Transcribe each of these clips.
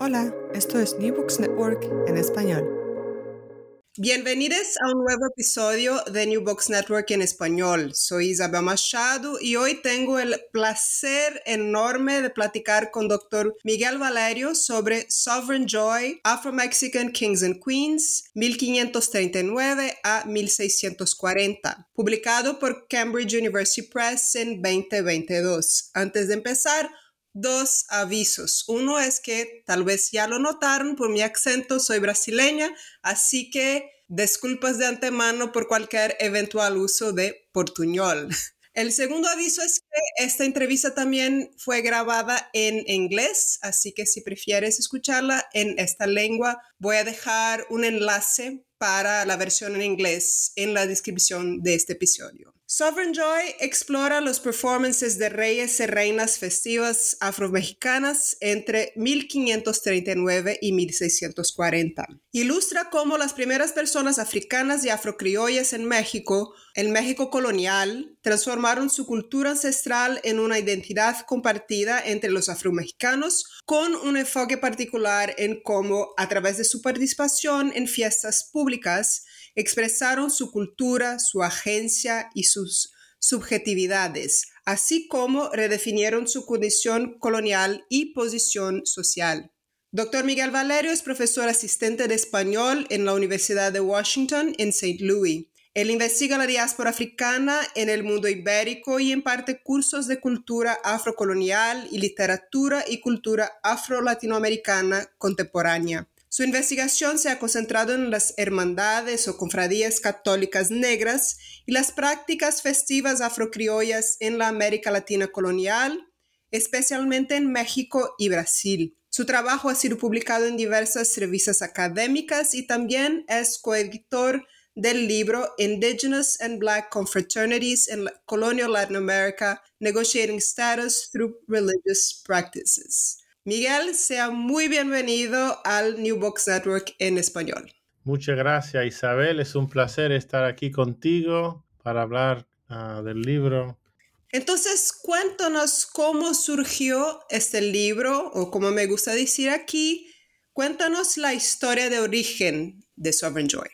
Hola, esto es New Books Network en español. Bienvenidos a un nuevo episodio de New Books Network en español. Soy Isabel Machado y hoy tengo el placer enorme de platicar con Dr. Miguel Valerio sobre Sovereign Joy, Afro-Mexican Kings and Queens, 1539 a 1640, publicado por Cambridge University Press en 2022. Antes de empezar, dos avisos. Uno es que tal vez ya lo notaron por mi acento, soy brasileña, así que disculpas de antemano por cualquier eventual uso de portuñol. El segundo aviso es que esta entrevista también fue grabada en inglés, así que si prefieres escucharla en esta lengua, voy a dejar un enlace para la versión en inglés en la descripción de este episodio. Sovereign Joy explora los performances de reyes y reinas festivas afromexicanas entre 1539 y 1640. Ilustra cómo las primeras personas africanas y afrocriollas en México, el México colonial, transformaron su cultura ancestral en una identidad compartida entre los afromexicanos con un enfoque particular en cómo, a través de su participación en fiestas públicas, expresaron su cultura, su agencia y sus subjetividades, así como redefinieron su condición colonial y posición social. Dr. Miguel Valerio es profesor asistente de español en la Universidad de Washington en St. Louis. Él investiga la diáspora africana en el mundo ibérico y imparte cursos de cultura afrocolonial y literatura y cultura afro-latinoamericana contemporánea. Su investigación se ha concentrado en las hermandades o confradías católicas negras y las prácticas festivas afrocriollas en la América Latina colonial, especialmente en México y Brasil. Su trabajo ha sido publicado en diversas revistas académicas y también es coeditor del libro Indigenous and Black Confraternities in Colonial Latin America, Negotiating Status Through Religious Practices. Miguel, sea muy bienvenido al New Box Network en español. Muchas gracias Isabel, es un placer estar aquí contigo para hablar ah, del libro. Entonces, cuéntanos cómo surgió este libro, o como me gusta decir aquí, cuéntanos la historia de origen de Sovereign Joy.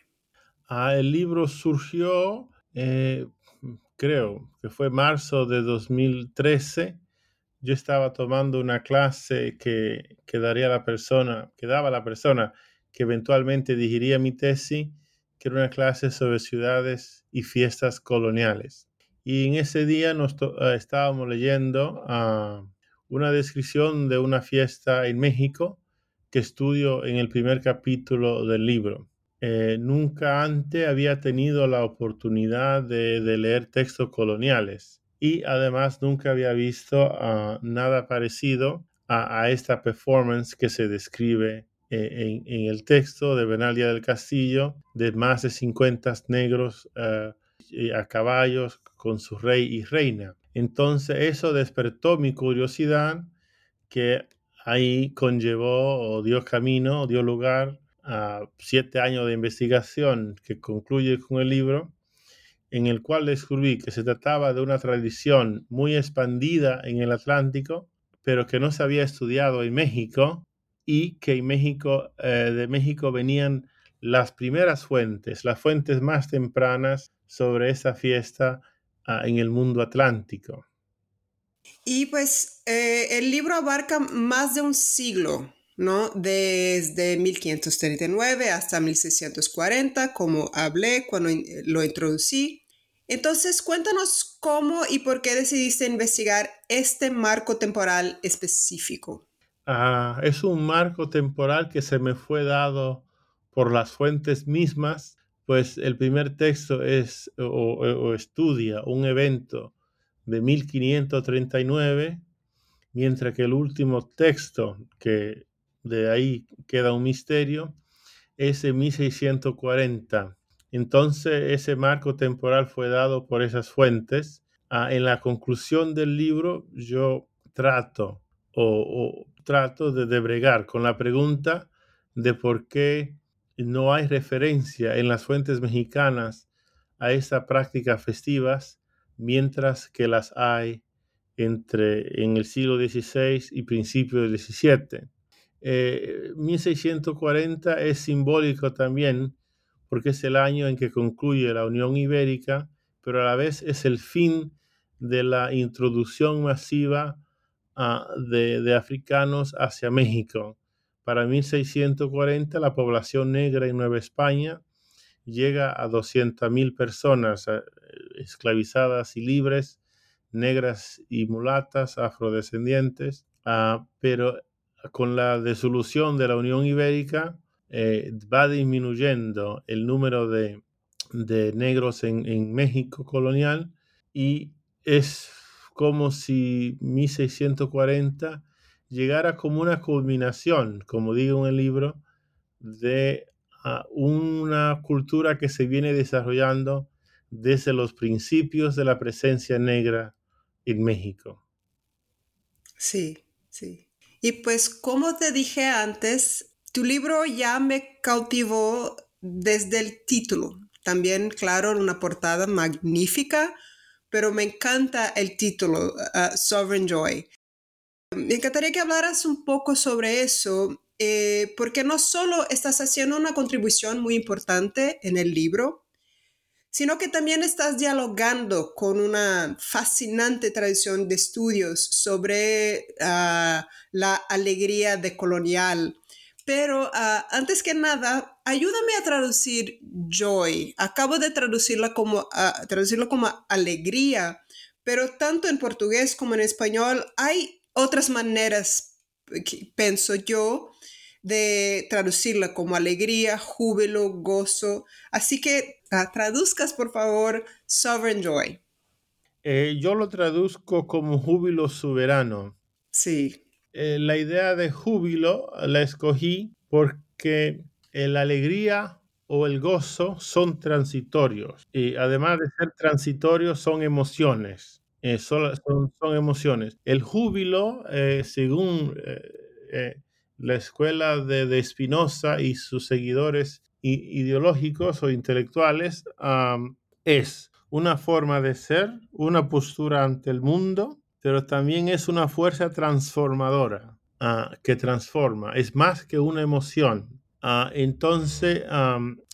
Ah, el libro surgió, eh, creo que fue marzo de 2013 yo estaba tomando una clase que, que daría la persona, que daba la persona que eventualmente dirigiría mi tesis, que era una clase sobre ciudades y fiestas coloniales. Y en ese día nos eh, estábamos leyendo uh, una descripción de una fiesta en México que estudio en el primer capítulo del libro. Eh, nunca antes había tenido la oportunidad de leer textos coloniales y además nunca había visto ah, nada parecido a, esta performance que se describe eh, en, el texto de Benalia del Castillo de más de 50 negros ah, a caballos con su rey y reina. Entonces eso despertó mi curiosidad que ahí conllevó o dio camino o dio lugar siete años de investigación que concluye con el libro, en el cual descubrí que se trataba de una tradición muy expandida en el Atlántico, pero que no se había estudiado en México y que en México, eh, de México venían las primeras fuentes, las fuentes más tempranas sobre esa fiesta ah, en el mundo atlántico. Y pues eh, el libro abarca más de un siglo, ¿no? Desde 1539 hasta 1640, como hablé cuando lo introducí. Entonces, cuéntanos cómo y por qué decidiste investigar este marco temporal específico. Ah, es un marco temporal que se me fue dado por las fuentes mismas, pues el primer texto es o estudia un evento de 1539, mientras que el último texto, que de ahí queda un misterio, es de 1640. Entonces ese marco temporal fue dado por esas fuentes. Ah, en la conclusión del libro yo trato o, trato de, de bregar con la pregunta de por qué no hay referencia en las fuentes mexicanas a estas prácticas festivas mientras que las hay entre en el siglo XVI y principios del XVII. 1640 es simbólico también porque es el año en que concluye la Unión Ibérica, pero a la vez es el fin de la introducción masiva ah, de, africanos hacia México. Para 1640 la población negra en Nueva España llega a 200.000 personas eh, esclavizadas y libres, negras y mulatas, afrodescendientes, ah, pero con la disolución de la Unión Ibérica eh, va disminuyendo el número de, negros en, en, México colonial y es como si 1640 llegara como una culminación, como digo en el libro, de una cultura que se viene desarrollando desde los principios de la presencia negra en México. Sí, sí. Y pues como te dije antes, tu libro ya me cautivó desde el título. También, claro, una portada magnífica, pero me encanta el título, uh, Sovereign Joy. Me encantaría que hablaras un poco sobre eso eh, porque no solo estás haciendo una contribución muy importante en el libro, sino que también estás dialogando con una fascinante tradición de estudios sobre ah, la alegría decolonial. Pero ah, antes que nada, ayúdame a traducir joy. Acabo de traducirla como, ah, traducirlo como alegría, pero tanto en portugués como en español hay otras maneras, pienso yo, de traducirla como alegría, júbilo, gozo. Así que ah, traduzcas, por favor, sovereign joy. Eh, yo lo traduzco como júbilo soberano. Sí. Eh, la idea de júbilo la escogí porque la alegría o el gozo son transitorios y además de ser transitorios son emociones. Eh, son, emociones. El júbilo, según la escuela de, de Spinoza y sus seguidores ideológicos o intelectuales es una forma de ser, una postura ante el mundo, pero también es una fuerza transformadora ah, que transforma, es más que una emoción. Ah, entonces,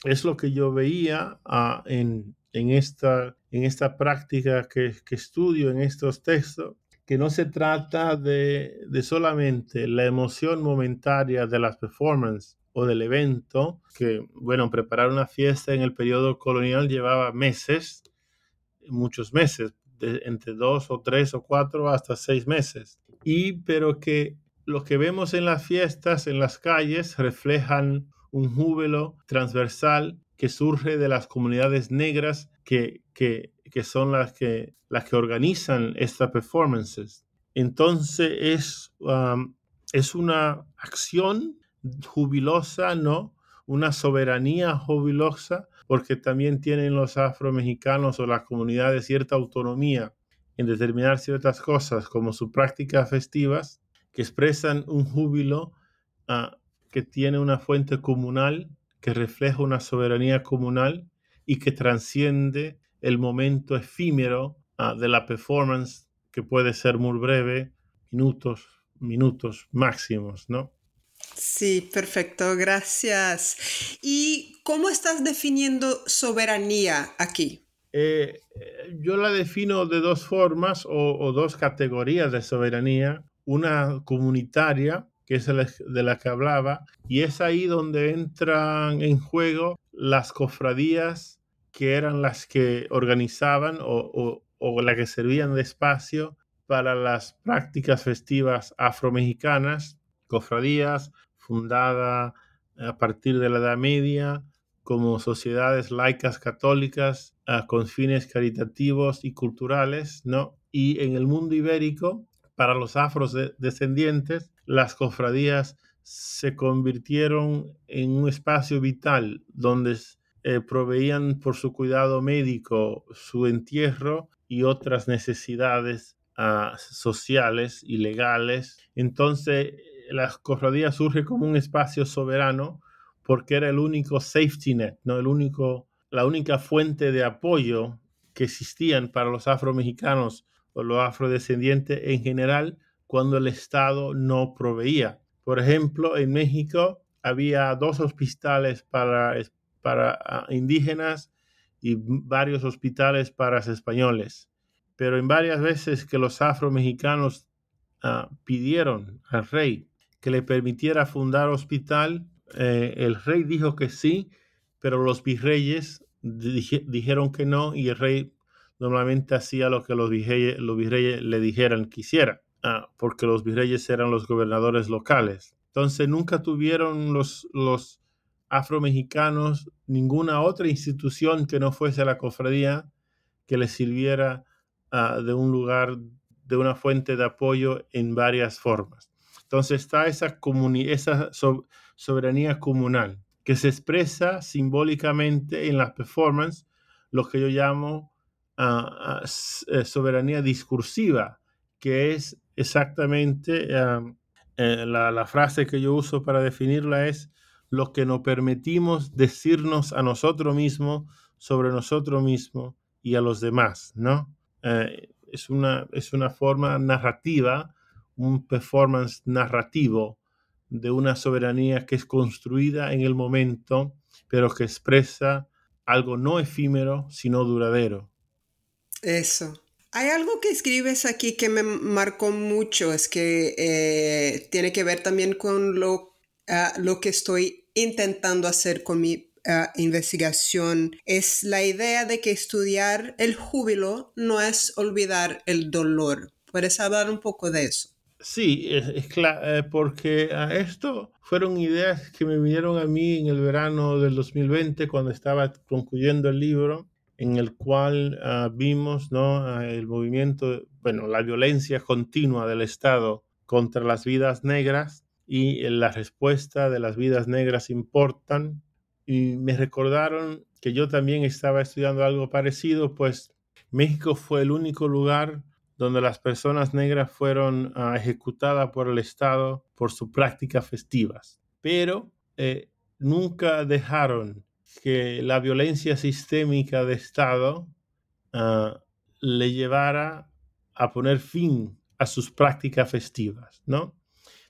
es lo que yo veía ah, en, en, esta, en esta práctica que, que estudio en estos textos, que no se trata de, solamente la emoción momentaria de las performances o del evento, que, bueno, preparar una fiesta en el periodo colonial llevaba meses, muchos meses, entre dos o tres o cuatro hasta seis meses. Y pero que lo que vemos en las fiestas, en las calles, reflejan un júbilo transversal que surge de las comunidades negras que, que, que son las que, las que organizan estas performances. Entonces es, um, es una acción jubilosa, ¿no? Una soberanía jubilosa, porque también tienen los afromexicanos o las comunidades cierta autonomía en determinar ciertas cosas, como sus prácticas festivas, que expresan un júbilo uh, que tiene una fuente comunal, que refleja una soberanía comunal y que transciende el momento efímero ah, de la performance, que puede ser muy breve, minutos, minutos máximos, ¿no? Sí, perfecto, gracias. ¿Y cómo estás definiendo soberanía aquí? Eh, yo la defino de dos formas o, dos categorías de soberanía. Una comunitaria, que es de la que hablaba, y es ahí donde entran en juego las cofradías que eran las que organizaban o, o las que servían de espacio para las prácticas festivas afromexicanas, cofradías fundada a partir de la Edad Media como sociedades laicas católicas ah, con fines caritativos y culturales, ¿no? Y en el mundo ibérico, para los afrodescendientes, las cofradías se convirtieron en un espacio vital donde eh, proveían por su cuidado médico su entierro y otras necesidades ah, sociales y legales. Entonces, la cofradía surge como un espacio soberano porque era el único safety net, ¿no? el único, la única fuente de apoyo que existían para los afromexicanos o los afrodescendientes en general cuando el Estado no proveía. Por ejemplo, en México había dos hospitales para, ah, indígenas y varios hospitales para españoles. Pero en varias veces que los afromexicanos uh, pidieron al rey que le permitiera fundar hospital. Eh, el rey dijo que sí, pero los virreyes dijeron que no y el rey normalmente hacía lo que los virreyes, los virreyes le dijeran que hiciera, ah, porque los virreyes eran los gobernadores locales. Entonces nunca tuvieron los, los afromexicanos ninguna otra institución que no fuese la cofradía que les sirviera ah, de un lugar, de una fuente de apoyo en varias formas. Entonces está esa, soberanía comunal que se expresa simbólicamente en las performances, lo que yo llamo ah, ah, eh, soberanía discursiva, que es exactamente eh, la, la, frase que yo uso para definirla es lo que nos permitimos decirnos a nosotros mismos sobre nosotros mismos y a los demás, ¿no? Eh, es, una, es una forma narrativa un performance narrativo de una soberanía que es construida en el momento, pero que expresa algo no efímero, sino duradero. Eso. Hay algo que escribes aquí que me marcó mucho, es que eh, tiene que ver también con lo, ah, lo que estoy intentando hacer con mi ah, investigación. Es la idea de que estudiar el júbilo no es olvidar el dolor. ¿Puedes hablar un poco de eso? Sí, es, claro, eh, porque a esto fueron ideas que me vinieron a mí en el verano del 2020 cuando estaba concluyendo el libro en el cual ah, vimos ¿no? Ah, el movimiento, bueno, la violencia continua del Estado contra las vidas negras y la respuesta de las vidas negras importan. Y me recordaron que yo también estaba estudiando algo parecido, pues México fue el único lugar donde las personas negras fueron ah, ejecutadas por el Estado por sus prácticas festivas. Pero eh, nunca dejaron que la violencia sistémica de Estado ah, le llevara a poner fin a sus prácticas festivas, ¿no?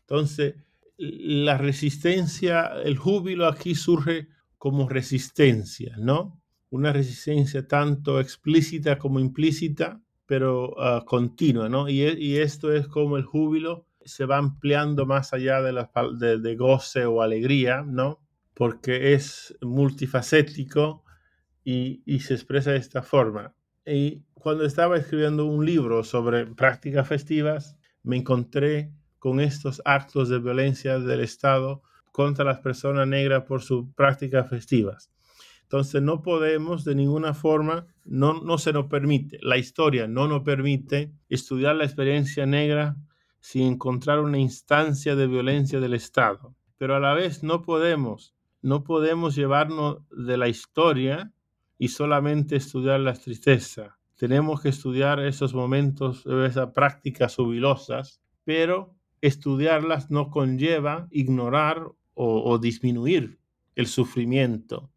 Entonces, la resistencia, el júbilo aquí surge como resistencia, ¿no? Una resistencia tanto explícita como implícita, pero uh, continua, ¿no? Y, y, esto es como el júbilo se va ampliando más allá de, de goce o alegría, ¿no? Porque es multifacético y, y, se expresa de esta forma. Y cuando estaba escribiendo un libro sobre prácticas festivas, me encontré con estos actos de violencia del Estado contra las personas negras por sus prácticas festivas. Entonces no podemos de ninguna forma, no, no se nos permite, la historia no nos permite estudiar la experiencia negra sin encontrar una instancia de violencia del Estado. Pero a la vez no podemos, no podemos llevarnos de la historia y solamente estudiar la tristeza. Tenemos que estudiar esos momentos, esas prácticas jubilosas, pero estudiarlas no conlleva ignorar o, disminuir el sufrimiento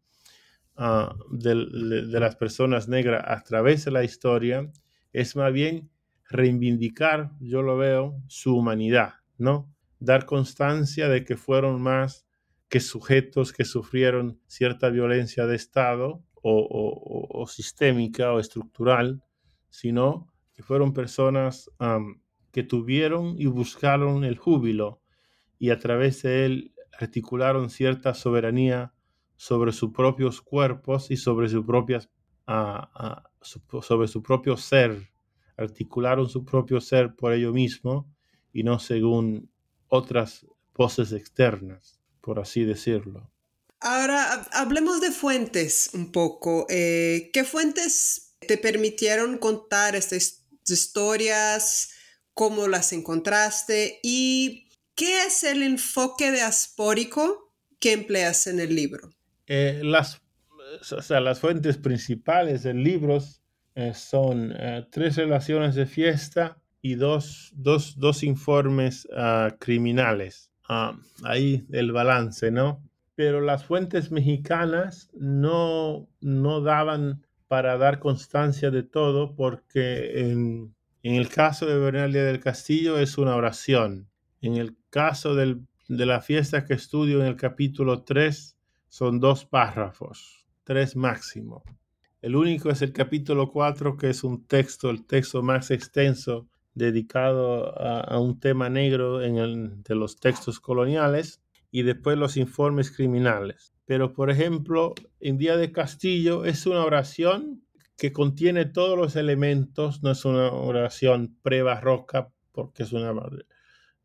ah, de, las personas negras a través de la historia, es más bien reivindicar, yo lo veo, su humanidad, ¿no? Dar constancia de que fueron más que sujetos que sufrieron cierta violencia de Estado o, sistémica o estructural, sino que fueron personas que tuvieron y buscaron el júbilo y a través de él articularon cierta soberanía sobre sus propios cuerpos y sobre, sus propias, sobre su propio ser. Articularon su propio ser por ello mismo y no según otras voces externas, por así decirlo. Ahora hablemos de fuentes un poco. Eh, ¿Qué fuentes te permitieron contar estas historias? ¿Cómo las encontraste? ¿Y ¿Qué es el enfoque diaspórico que empleas en el libro? Eh, las, las fuentes principales del libro eh, son eh, tres relaciones de fiesta y dos, informes ah, criminales. Ah, ahí el balance, ¿no? Pero las fuentes mexicanas no, no daban para dar constancia de todo porque en, el caso de Bernalia del Castillo es una oración en el caso de la fiesta que estudio en el capítulo 3, son dos párrafos, tres máximo. El único es el capítulo 4, que es un texto, el texto más extenso dedicado a, un tema negro en el, de los textos coloniales y después los informes criminales. Pero, por ejemplo, en Día de Castillo es una oración que contiene todos los elementos, no es una oración pre-barroca, porque es una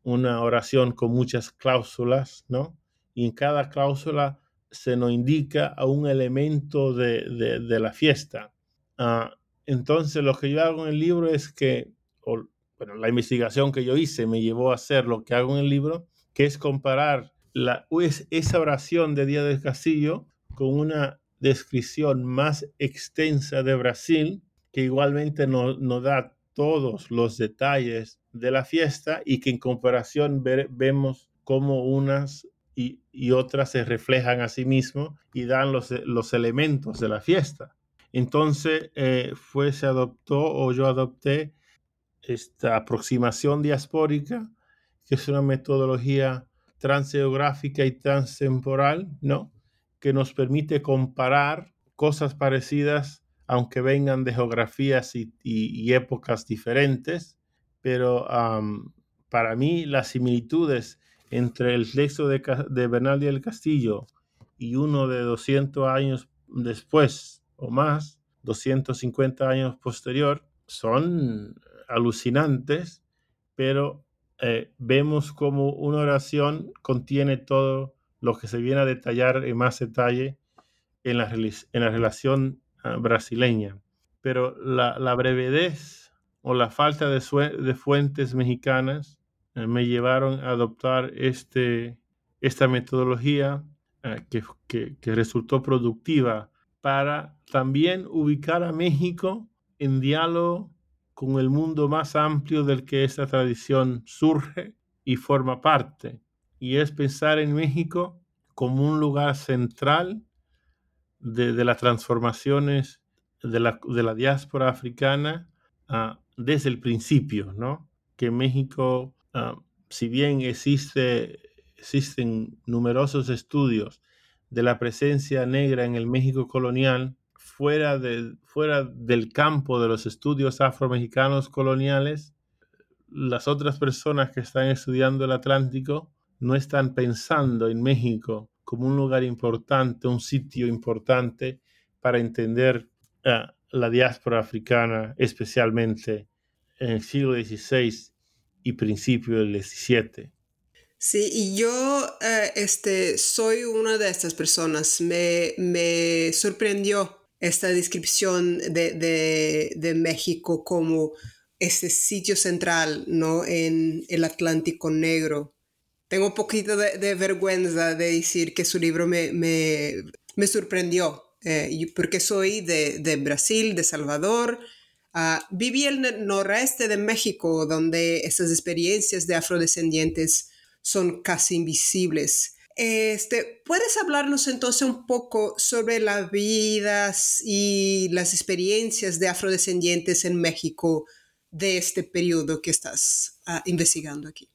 una oración con muchas cláusulas, ¿no? Y en cada cláusula se nos indica a un elemento de, la fiesta. Ah, entonces, lo que yo hago en el libro es que, bueno, la investigación que yo hice me llevó a hacer lo que hago en el libro, que es comparar la, esa oración de Día del Castillo con una descripción más extensa de Brasil, que igualmente nos no da todos los detalles de la fiesta y que en comparación vemos cómo unas y, otras se reflejan a sí mismo y dan los, los elementos de la fiesta. Entonces eh, fue, se adoptó o yo adopté esta aproximación diaspórica, que es una metodología transgeográfica y transtemporal, ¿no? Que nos permite comparar cosas parecidas, aunque vengan de geografías y épocas diferentes, pero para mí las similitudes entre el texto de, de Bernal del Castillo y uno de 200 años después o más, 250 años posterior, son alucinantes, pero eh, vemos como una oración contiene todo lo que se viene a detallar en más detalle en la, en la relación ah, brasileña. Pero la, la brevedez o la falta de, fuentes mexicanas me llevaron a adoptar este, esta metodología eh, que, resultó productiva para también ubicar a México en diálogo con el mundo más amplio del que esta tradición surge y forma parte. Y es pensar en México como un lugar central de, las transformaciones de la, de la diáspora africana desde el principio, ¿no? Que México, ah, si bien existe, existen numerosos estudios de la presencia negra en el México colonial, fuera del campo de los estudios afromexicanos coloniales, las otras personas que están estudiando el Atlántico no están pensando en México como un lugar importante, un sitio importante para entender ah, la diáspora africana, especialmente en el siglo XVI y principio del XVII. Sí, y yo eh, este, soy una de estas personas. Me, me sorprendió esta descripción de, de, México como ese sitio central ¿no? en el Atlántico Negro. Tengo un poquito de, vergüenza de decir que su libro me, me, me sorprendió eh, porque soy de, Brasil, de Salvador. Ah, viví en el noreste de México, donde esas experiencias de afrodescendientes son casi invisibles. Este, ¿Puedes hablarnos entonces un poco sobre las vidas y las experiencias de afrodescendientes en México de este periodo que estás ah, investigando aquí?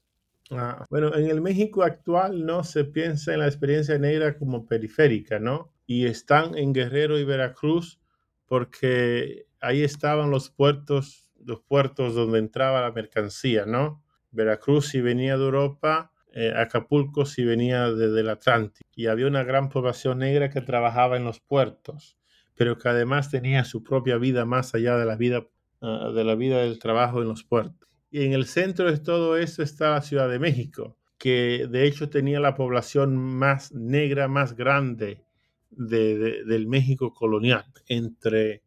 Ah, bueno, en el México actual no se piensa en la experiencia negra como periférica, ¿no? Y están en Guerrero y Veracruz porque ahí estaban los puertos, los puertos donde entraba la mercancía, ¿no? Veracruz si venía de Europa, eh, Acapulco si venía desde el Atlántico. Y había una gran población negra que trabajaba en los puertos, pero que además tenía su propia vida más allá de la vida, ah, de la vida del trabajo en los puertos. Y en el centro de todo eso está la Ciudad de México, que de hecho tenía la población más negra, más grande del México colonial, entre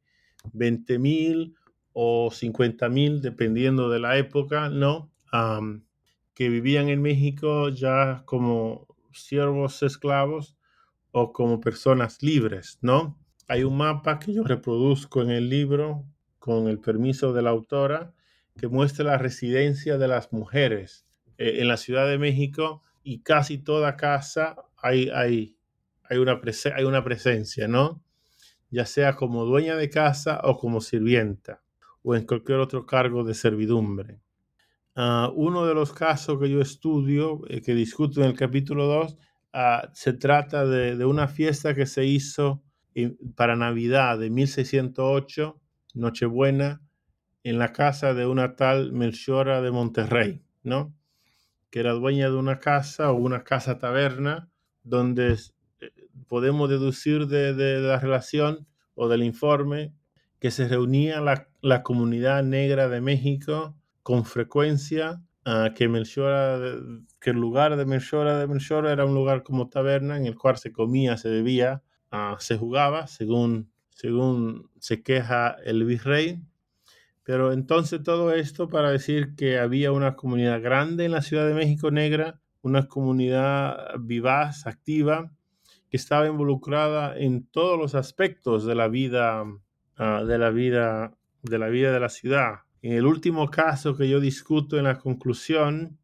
20.000 o 50.000, dependiendo de la época, ¿no? que vivían en México ya como siervos esclavos o como personas libres, ¿no? Hay un mapa que yo reproduzco en el libro con el permiso de la autora que muestra la residencia de las mujeres eh, en la Ciudad de México y casi toda casa hay, hay, hay, una, hay una presencia, ¿no? Ya sea como dueña de casa o como sirvienta o en cualquier otro cargo de servidumbre. Ah, uno de los casos que yo estudio, eh, que discuto en el capítulo 2, ah, se trata de, una fiesta que se hizo para Navidad de 1608, Nochebuena, en la casa de una tal Melchora de Monterrey, ¿no? Que era dueña de una casa o una casa taberna donde podemos deducir de, la relación o del informe que se reunía la, la comunidad negra de México con frecuencia, uh, que el lugar de Melchora de Melchora era un lugar como taberna en el cual se comía, se bebía, uh, se jugaba, según, según se queja el virrey, pero entonces todo esto para decir que había una comunidad grande en la Ciudad de México negra, una comunidad vivaz, activa, que estaba involucrada en todos los aspectos de la vida, ah, de la vida, de la vida de la ciudad. En el último caso que yo discuto en la conclusión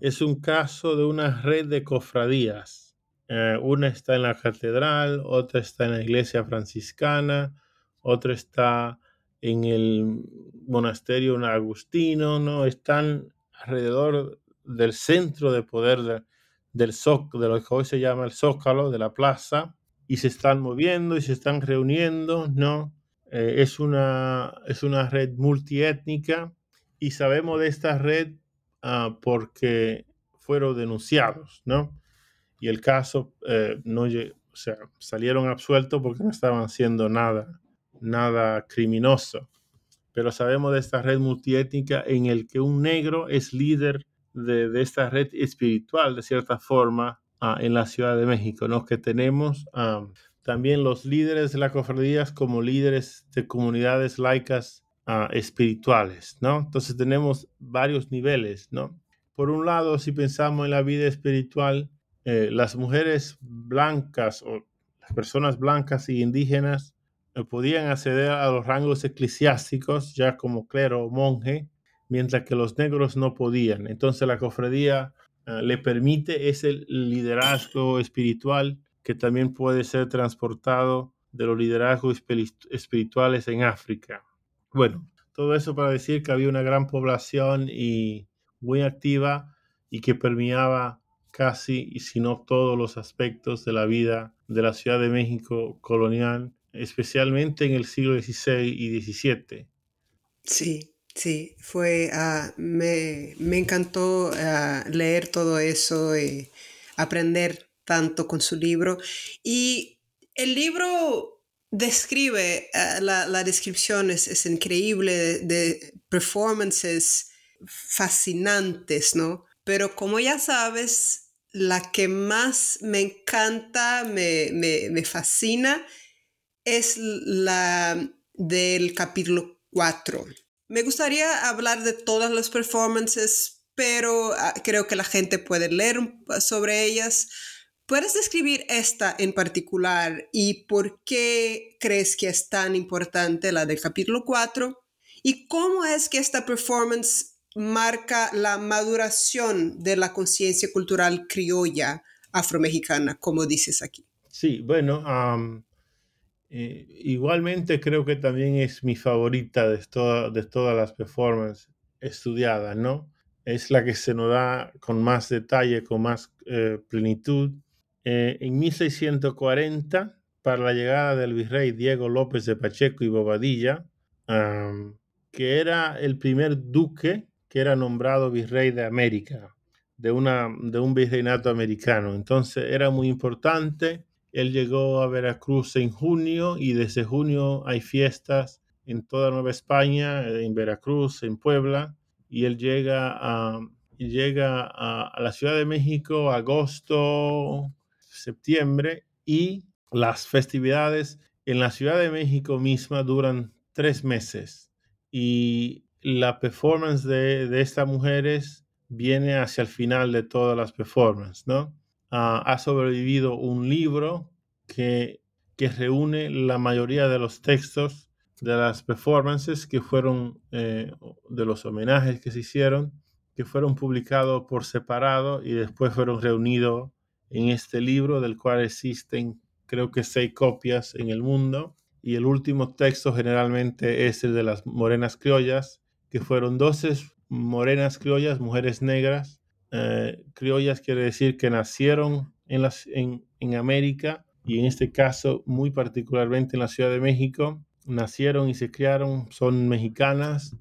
es un caso de una red de cofradías. Eh, una está en la catedral, otra está en la iglesia franciscana, otra está en el monasterio agustino, ¿no? Están alrededor del centro de poder del zócalo, de lo que hoy se llama el zócalo, de la plaza, y se están moviendo y se están reuniendo, ¿no? Eh, es, una, es una red multiétnica y sabemos de esta red ah, porque fueron denunciados, ¿no? Y el caso eh, no, o sea, salieron absueltos porque no estaban haciendo nada nada criminoso. Pero sabemos de esta red multiétnica en el que un negro es líder de, esta red espiritual, de cierta forma, ah, en la Ciudad de México, ¿no? Que tenemos ah, también los líderes de las cofradías como líderes de comunidades laicas ah, espirituales, ¿no? Entonces tenemos varios niveles, ¿no? Por un lado, si pensamos en la vida espiritual, eh, las mujeres blancas o las personas blancas y indígenas podían acceder a los rangos eclesiásticos ya como clero o monje, mientras que los negros no podían. Entonces la cofradía eh, le permite ese liderazgo espiritual que también puede ser transportado de los liderazgos espirituales en África. Bueno, todo eso para decir que había una gran población y muy activa y que permeaba casi, y si no todos los aspectos de la vida de la Ciudad de México colonial especialmente en el siglo XVI y XVII. Sí, sí, fue, ah, me, encantó ah, leer todo eso y aprender tanto con su libro. Y el libro describe, ah, la, descripción es, increíble de, de, performances fascinantes, ¿no? Pero como ya sabes, la que más me encanta, me, me, me fascina, es la del capítulo 4. Me gustaría hablar de todas las performances, pero ah, creo que la gente puede leer sobre ellas. ¿Puedes describir esta en particular y por qué crees que es tan importante la del capítulo 4? ¿Y cómo es que esta performance marca la maduración de la conciencia cultural criolla afromexicana, como dices aquí. Sí, bueno, eh, igualmente creo que también es mi favorita de, todas las performances estudiadas, ¿no? Es la que se nos da con más detalle, con más eh, plenitud. Eh, en 1640, para la llegada del virrey Diego López de Pacheco y Bobadilla, que era el primer duque que era nombrado virrey de América, de, de un virreinato americano. Entonces era muy importante él llegó a Veracruz en junio y desde junio hay fiestas en toda Nueva España, en Veracruz, en Puebla, y él llega a, llega a, la Ciudad de México agosto, septiembre, y las festividades en la Ciudad de México misma duran tres meses. Y la performance de, de estas mujeres viene hacia el final de todas las performances, ¿no? Ah, ha sobrevivido un libro que, que reúne la mayoría de los textos de las performances que fueron, eh, de los homenajes que se hicieron, que fueron publicados por separado y después fueron reunidos en este libro, del cual existen creo que seis copias en el mundo. Y el último texto generalmente es el de las morenas criollas, que fueron 12 morenas criollas, mujeres negras, eh, criollas quiere decir que nacieron en, en, en, América y en este caso muy particularmente en la Ciudad de México, nacieron y se criaron, son mexicanas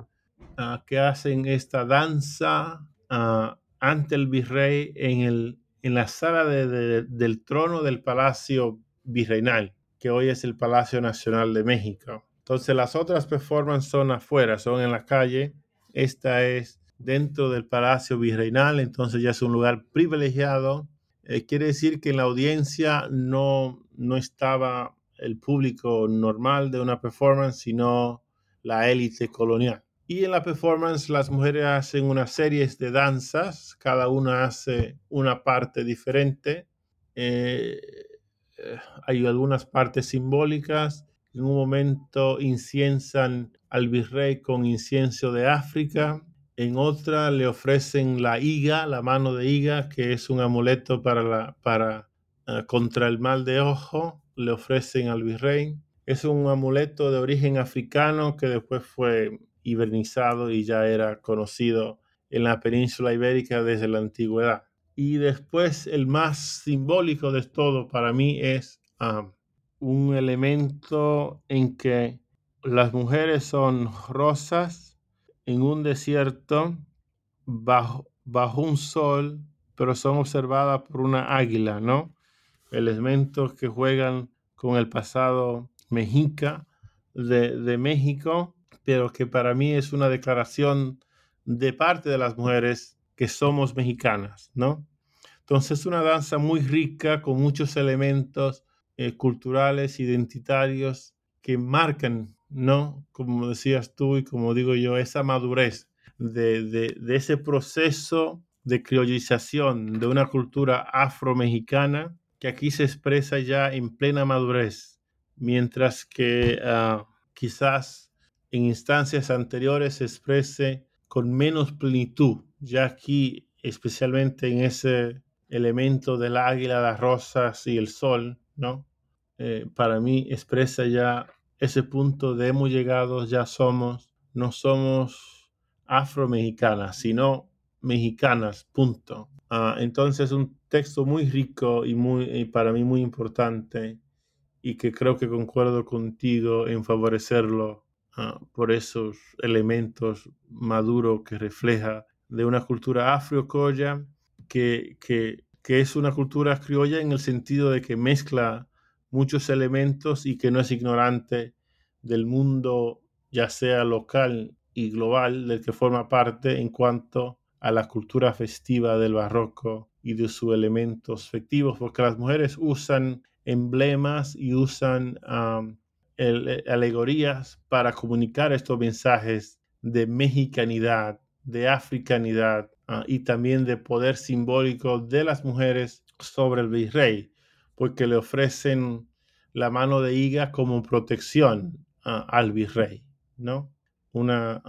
uh, que hacen esta danza uh, ante el virrey en, el, en la sala de, del trono del Palacio Virreinal, que hoy es el Palacio Nacional de México. Entonces las otras performances son afuera, son en la calle. Esta es dentro del Palacio Virreinal, entonces ya es un lugar privilegiado. Eh, quiere decir que en la audiencia no, no estaba el público normal de una performance, sino la élite colonial. Y en la performance las mujeres hacen una serie de danzas, cada una hace una parte diferente. Eh, eh, hay algunas partes simbólicas. En un momento inciensan al virrey con incienso de África en otra le ofrecen la higa, la mano de higa, que es un amuleto para, uh, contra el mal de ojo, le ofrecen al virrey. Es un amuleto de origen africano que después fue hibernizado y ya era conocido en la península ibérica desde la antigüedad. Y después el más simbólico de todo para mí es uh, un elemento en que las mujeres son rosas en un desierto bajo, bajo un sol, pero son observadas por una águila, ¿no? Elementos que juegan con el pasado mexica de, de México, pero que para mí es una declaración de parte de las mujeres que somos mexicanas, ¿no? Entonces es una danza muy rica con muchos elementos eh, culturales, identitarios que marcan ¿no? Como decías tú y como digo yo, esa madurez de, de, ese proceso de criollización de una cultura afro-mexicana que aquí se expresa ya en plena madurez, mientras que uh, quizás en instancias anteriores se exprese con menos plenitud, ya aquí especialmente en ese elemento del águila, las rosas y el sol, ¿no? Eh, para mí expresa ya ese punto de hemos llegado, ya somos, no somos afro-mexicanas, sino mexicanas, punto. Uh, entonces, un texto muy rico y, muy, para mí muy importante y que creo que concuerdo contigo en favorecerlo uh, por esos elementos maduros que refleja de una cultura afro-criolla que, que, que es una cultura criolla en el sentido de que mezcla muchos elementos y que no es ignorante del mundo, ya sea local y global, del que forma parte en cuanto a la cultura festiva del barroco y de sus elementos festivos, porque las mujeres usan emblemas y usan alegorías para comunicar estos mensajes de mexicanidad, de africanidad ah, y también de poder simbólico de las mujeres sobre el virrey porque le ofrecen la mano de higa como protección al virrey, ¿no? Una,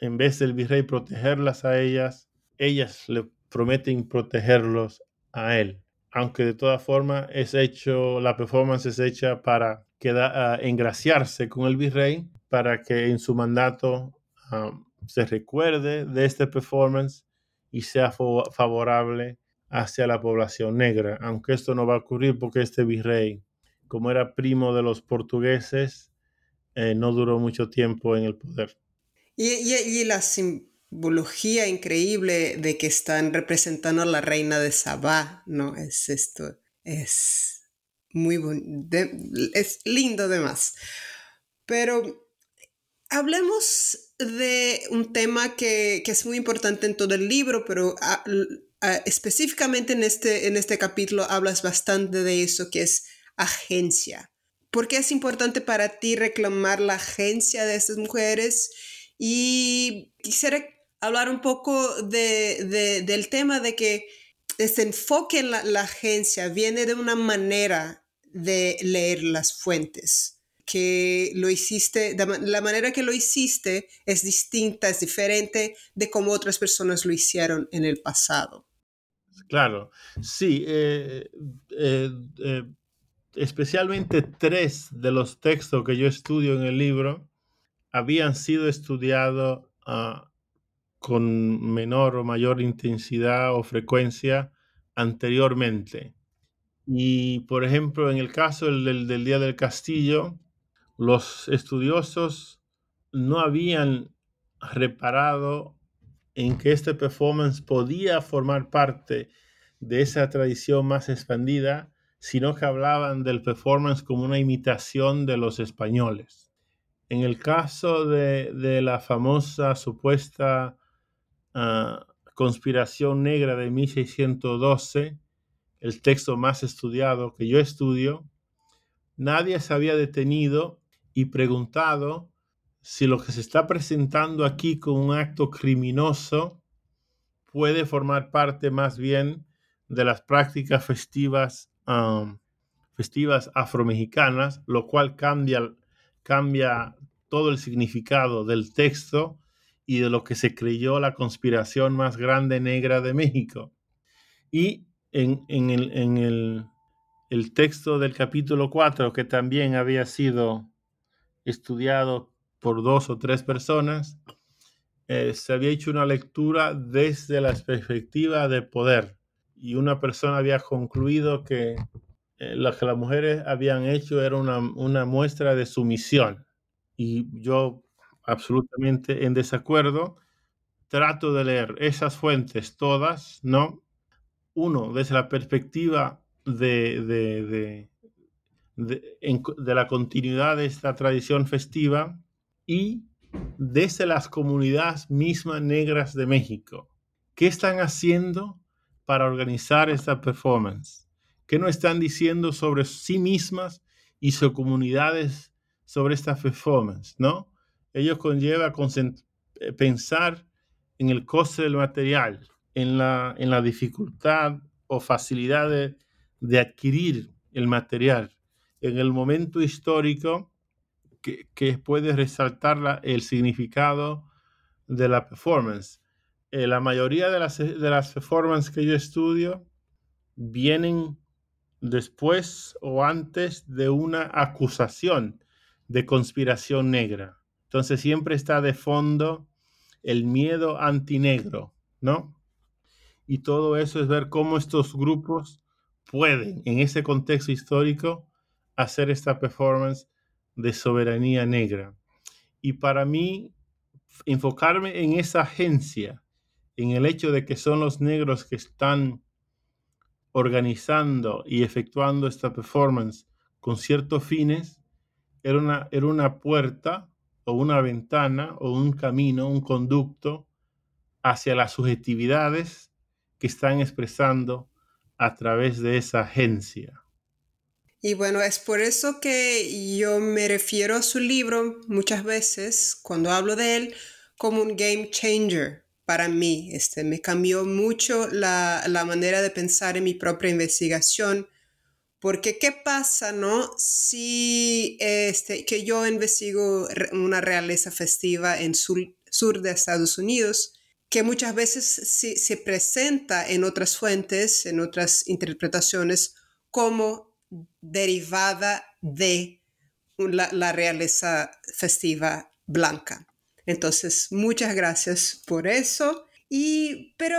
en vez del virrey protegerlas a ellas, ellas le prometen protegerlos a él. aunque de todas formas es hecho, la performance es hecha para queda, engraciarse con el virrey, para que en su mandato um, se recuerde de este performance y sea favorable hacia la población negra, aunque esto no va a ocurrir porque este virrey, como era primo de los portugueses, eh, no duró mucho tiempo en el poder. Y, y, y, la simbología increíble de que están representando a la reina de Sabá, ¿no? Es esto, es muy bonito, es lindo además. Pero hablemos de un tema que, que, es muy importante en todo el libro, pero a, a, específicamente en este, en este capítulo hablas bastante de eso, que es agencia. ¿Por qué es importante para ti reclamar la agencia de estas mujeres? Y quisiera hablar un poco de, del tema de que este enfoque en la, la agencia viene de una manera de leer las fuentes que lo hiciste, la manera que lo hiciste es distinta, es diferente de cómo otras personas lo hicieron en el pasado. Claro, sí, eh, eh, eh, especialmente tres de los textos que yo estudio en el libro habían sido estudiados uh, con menor o mayor intensidad o frecuencia anteriormente. Y, por ejemplo, en el caso del, del Día del Castillo, los estudiosos no habían reparado en que este performance podía formar parte de esa tradición más expandida, sino que hablaban del performance como una imitación de los españoles. En el caso de, de la famosa supuesta uh, conspiración negra de 1612, el texto más estudiado que yo estudio, nadie se había detenido y preguntado si lo que se está presentando aquí como un acto criminoso puede formar parte más bien de las prácticas festivas, um, festivas afromexicanas, lo cual cambia, cambia todo el significado del texto y de lo que se creyó la conspiración más grande negra de México. Y en, en, el, en el, el texto del capítulo 4, que también había sido estudiado por dos o tres personas, eh, se había hecho una lectura desde la perspectiva de poder y una persona había concluido que eh, lo que las mujeres habían hecho era una, una muestra de sumisión y yo absolutamente en desacuerdo trato de leer esas fuentes todas, ¿no? Uno, desde la perspectiva de, de, de, de, la continuidad de esta tradición festiva y desde las comunidades mismas negras de México. ¿Qué están haciendo para organizar esta performance? ¿Qué nos están diciendo sobre sí mismas y sus comunidades sobre esta performance? ¿no? Ello conlleva eh, pensar en el coste del material, en la, en la dificultad o facilidad de, de adquirir el material, en el momento histórico que, puede resaltar el significado de la performance. Eh, la mayoría de las, de las performances que yo estudio vienen después o antes de una acusación de conspiración negra. Entonces siempre está de fondo el miedo antinegro, ¿no? Y todo eso es ver cómo estos grupos pueden, en ese contexto histórico, hacer esta performance de soberanía negra. Y para mí, enfocarme en esa agencia, en el hecho de que son los negros que están organizando y efectuando esta performance con ciertos fines, era una, era una puerta o una ventana o un camino, un conducto hacia las subjetividades que están expresando a través de esa agencia. Y bueno, es por eso que yo me refiero a su libro muchas veces, cuando hablo de él, como un game changer para mí. Este, me cambió mucho la, la manera de pensar en mi propia investigación. Porque, ¿qué pasa, no? Si este, que yo investigo una realeza festiva en sur, sur de Estados Unidos, que muchas veces se, presenta en otras fuentes, en otras interpretaciones, como derivada de la, realeza festiva blanca. Entonces, muchas gracias por eso. Y, pero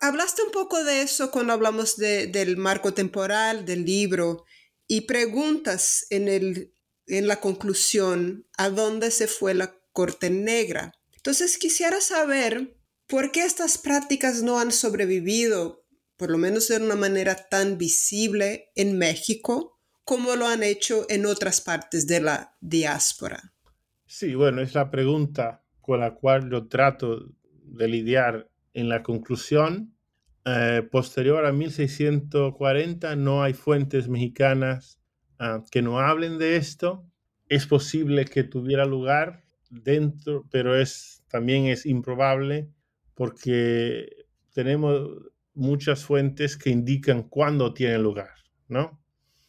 hablaste un poco de eso cuando hablamos del marco temporal del libro y preguntas en, el, en la conclusión a dónde se fue la corte negra. Entonces, quisiera saber ¿Por qué estas prácticas no han sobrevivido, por lo menos de una manera tan visible en México, como lo han hecho en otras partes de la diáspora? Sí, bueno, es la pregunta con la cual yo trato de lidiar en la conclusión. Eh, posterior a 1640 no hay fuentes mexicanas ah, que no hablen de esto. Es posible que tuviera lugar dentro, pero es, también es improbable porque tenemos muchas fuentes que indican cuándo tiene lugar, ¿no?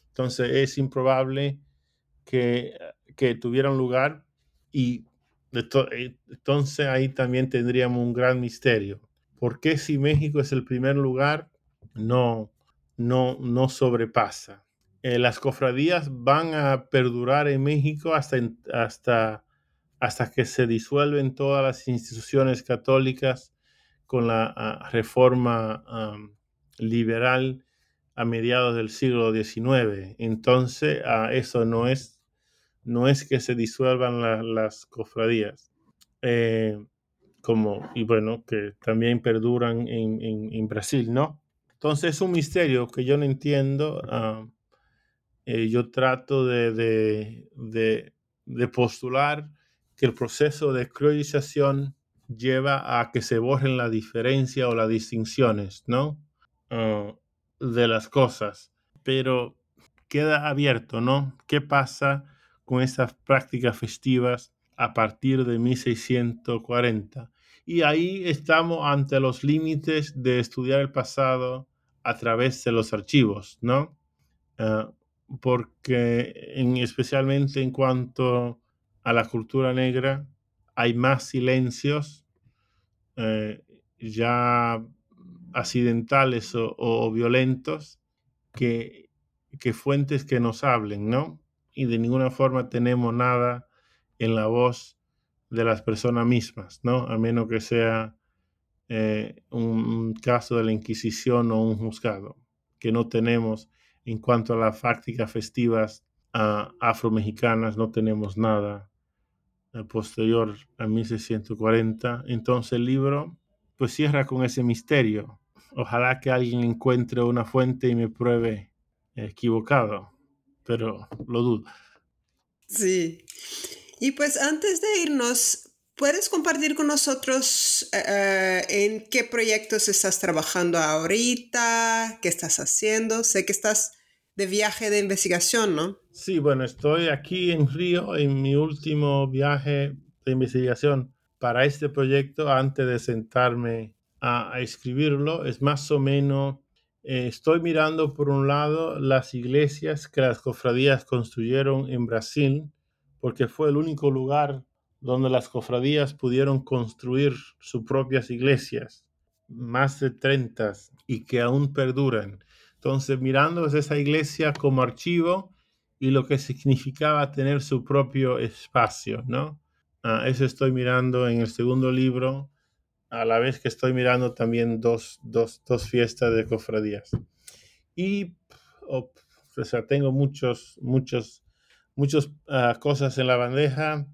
Entonces es improbable que, que tuvieran lugar y eh, entonces ahí también tendríamos un gran misterio. ¿Por qué si México es el primer lugar no, no, no sobrepasa? Eh, las cofradías van a perdurar en México hasta, hasta, hasta que se disuelven todas las instituciones católicas con la ah, reforma liberal a mediados del siglo XIX. Entonces, ah, eso no es, no es que se disuelvan las cofradías. Eh, como, y bueno, que también perduran en, Brasil, ¿no? Entonces es un misterio que yo no entiendo. Eh, yo trato de, de, de, postular que el proceso de criolización lleva a que se borren la diferencia o las distinciones, ¿no? Ah, de las cosas. Pero queda abierto, ¿no? ¿Qué pasa con esas prácticas festivas a partir de 1640? Y ahí estamos ante los límites de estudiar el pasado a través de los archivos, ¿no? Ah, porque en, especialmente en cuanto a la cultura negra, hay más silencios eh, ya accidentales o, violentos que, que, fuentes que nos hablen, ¿no? Y de ninguna forma tenemos nada en la voz de las personas mismas, ¿no? A menos que sea eh, un, caso de la Inquisición o un juzgado, que no tenemos en cuanto a las prácticas festivas uh, afromexicanas, no tenemos nada posterior a 1640. Entonces el libro pues cierra con ese misterio. Ojalá que alguien encuentre una fuente y me pruebe equivocado, pero lo dudo. Sí. Y pues antes de irnos, ¿puedes compartir con nosotros eh, eh, en qué proyectos estás trabajando ahorita? ¿Qué estás haciendo? Sé que estás de viaje de investigación, ¿no? Sí, bueno, estoy aquí en Río en mi último viaje de investigación para este proyecto antes de sentarme a, escribirlo. Es más o menos, eh, estoy mirando por un lado las iglesias que las cofradías construyeron en Brasil, porque fue el único lugar donde las cofradías pudieron construir sus propias iglesias, más de 30, y que aún perduran. Entonces, mirando esa iglesia como archivo y lo que significaba tener su propio espacio, ¿no? Ah, eso estoy mirando en el segundo libro, a la vez que estoy mirando también dos, dos, dos fiestas de cofradías. Y, o sea, tengo muchos, muchos, muchas ah, cosas en la bandeja,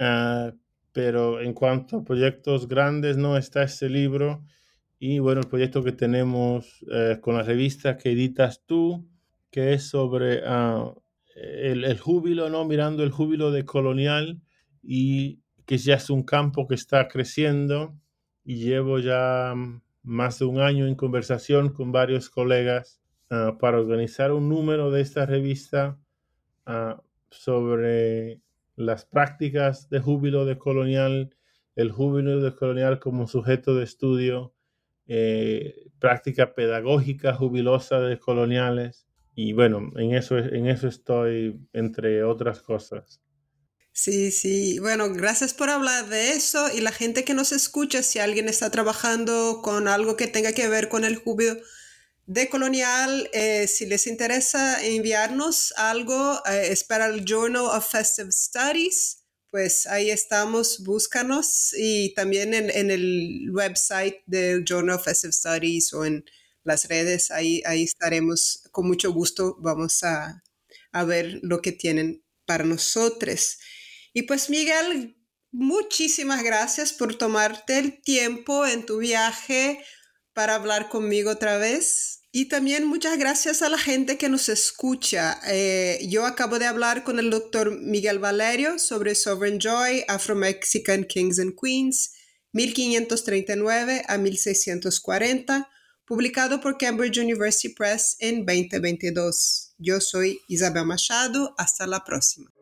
uh, pero en cuanto a proyectos grandes, no está este libro y bueno, el proyecto que tenemos eh, con la revista que editas tú, que es sobre ah, el, el, júbilo, ¿no? Mirando el júbilo de colonial y que ya es un campo que está creciendo y llevo ya más de un año en conversación con varios colegas ah, para organizar un número de esta revista uh, sobre las prácticas de júbilo de colonial, el júbilo de colonial como sujeto de estudio eh, práctica pedagógica jubilosa de coloniales. Y bueno, en eso, en eso estoy, entre otras cosas. Sí, sí. Bueno, gracias por hablar de eso y la gente que nos escucha, si alguien está trabajando con algo que tenga que ver con el júbilo de colonial, eh, si les interesa enviarnos algo, eh, es para el Journal of Festive Studies pues ahí estamos, búscanos y también en, el website del Journal of Festive Studies o en las redes, ahí, ahí estaremos con mucho gusto, vamos a, a ver lo que tienen para nosotros. Y pues Miguel, muchísimas gracias por tomarte el tiempo en tu viaje para hablar conmigo otra vez. Y también muchas gracias a la gente que nos escucha. Eh, yo acabo de hablar con el doctor Miguel Valerio sobre Sovereign Joy, Afro-Mexican Kings and Queens, 1539 a 1640, publicado por Cambridge University Press en 2022. Yo soy Isabel Machado. Hasta la próxima.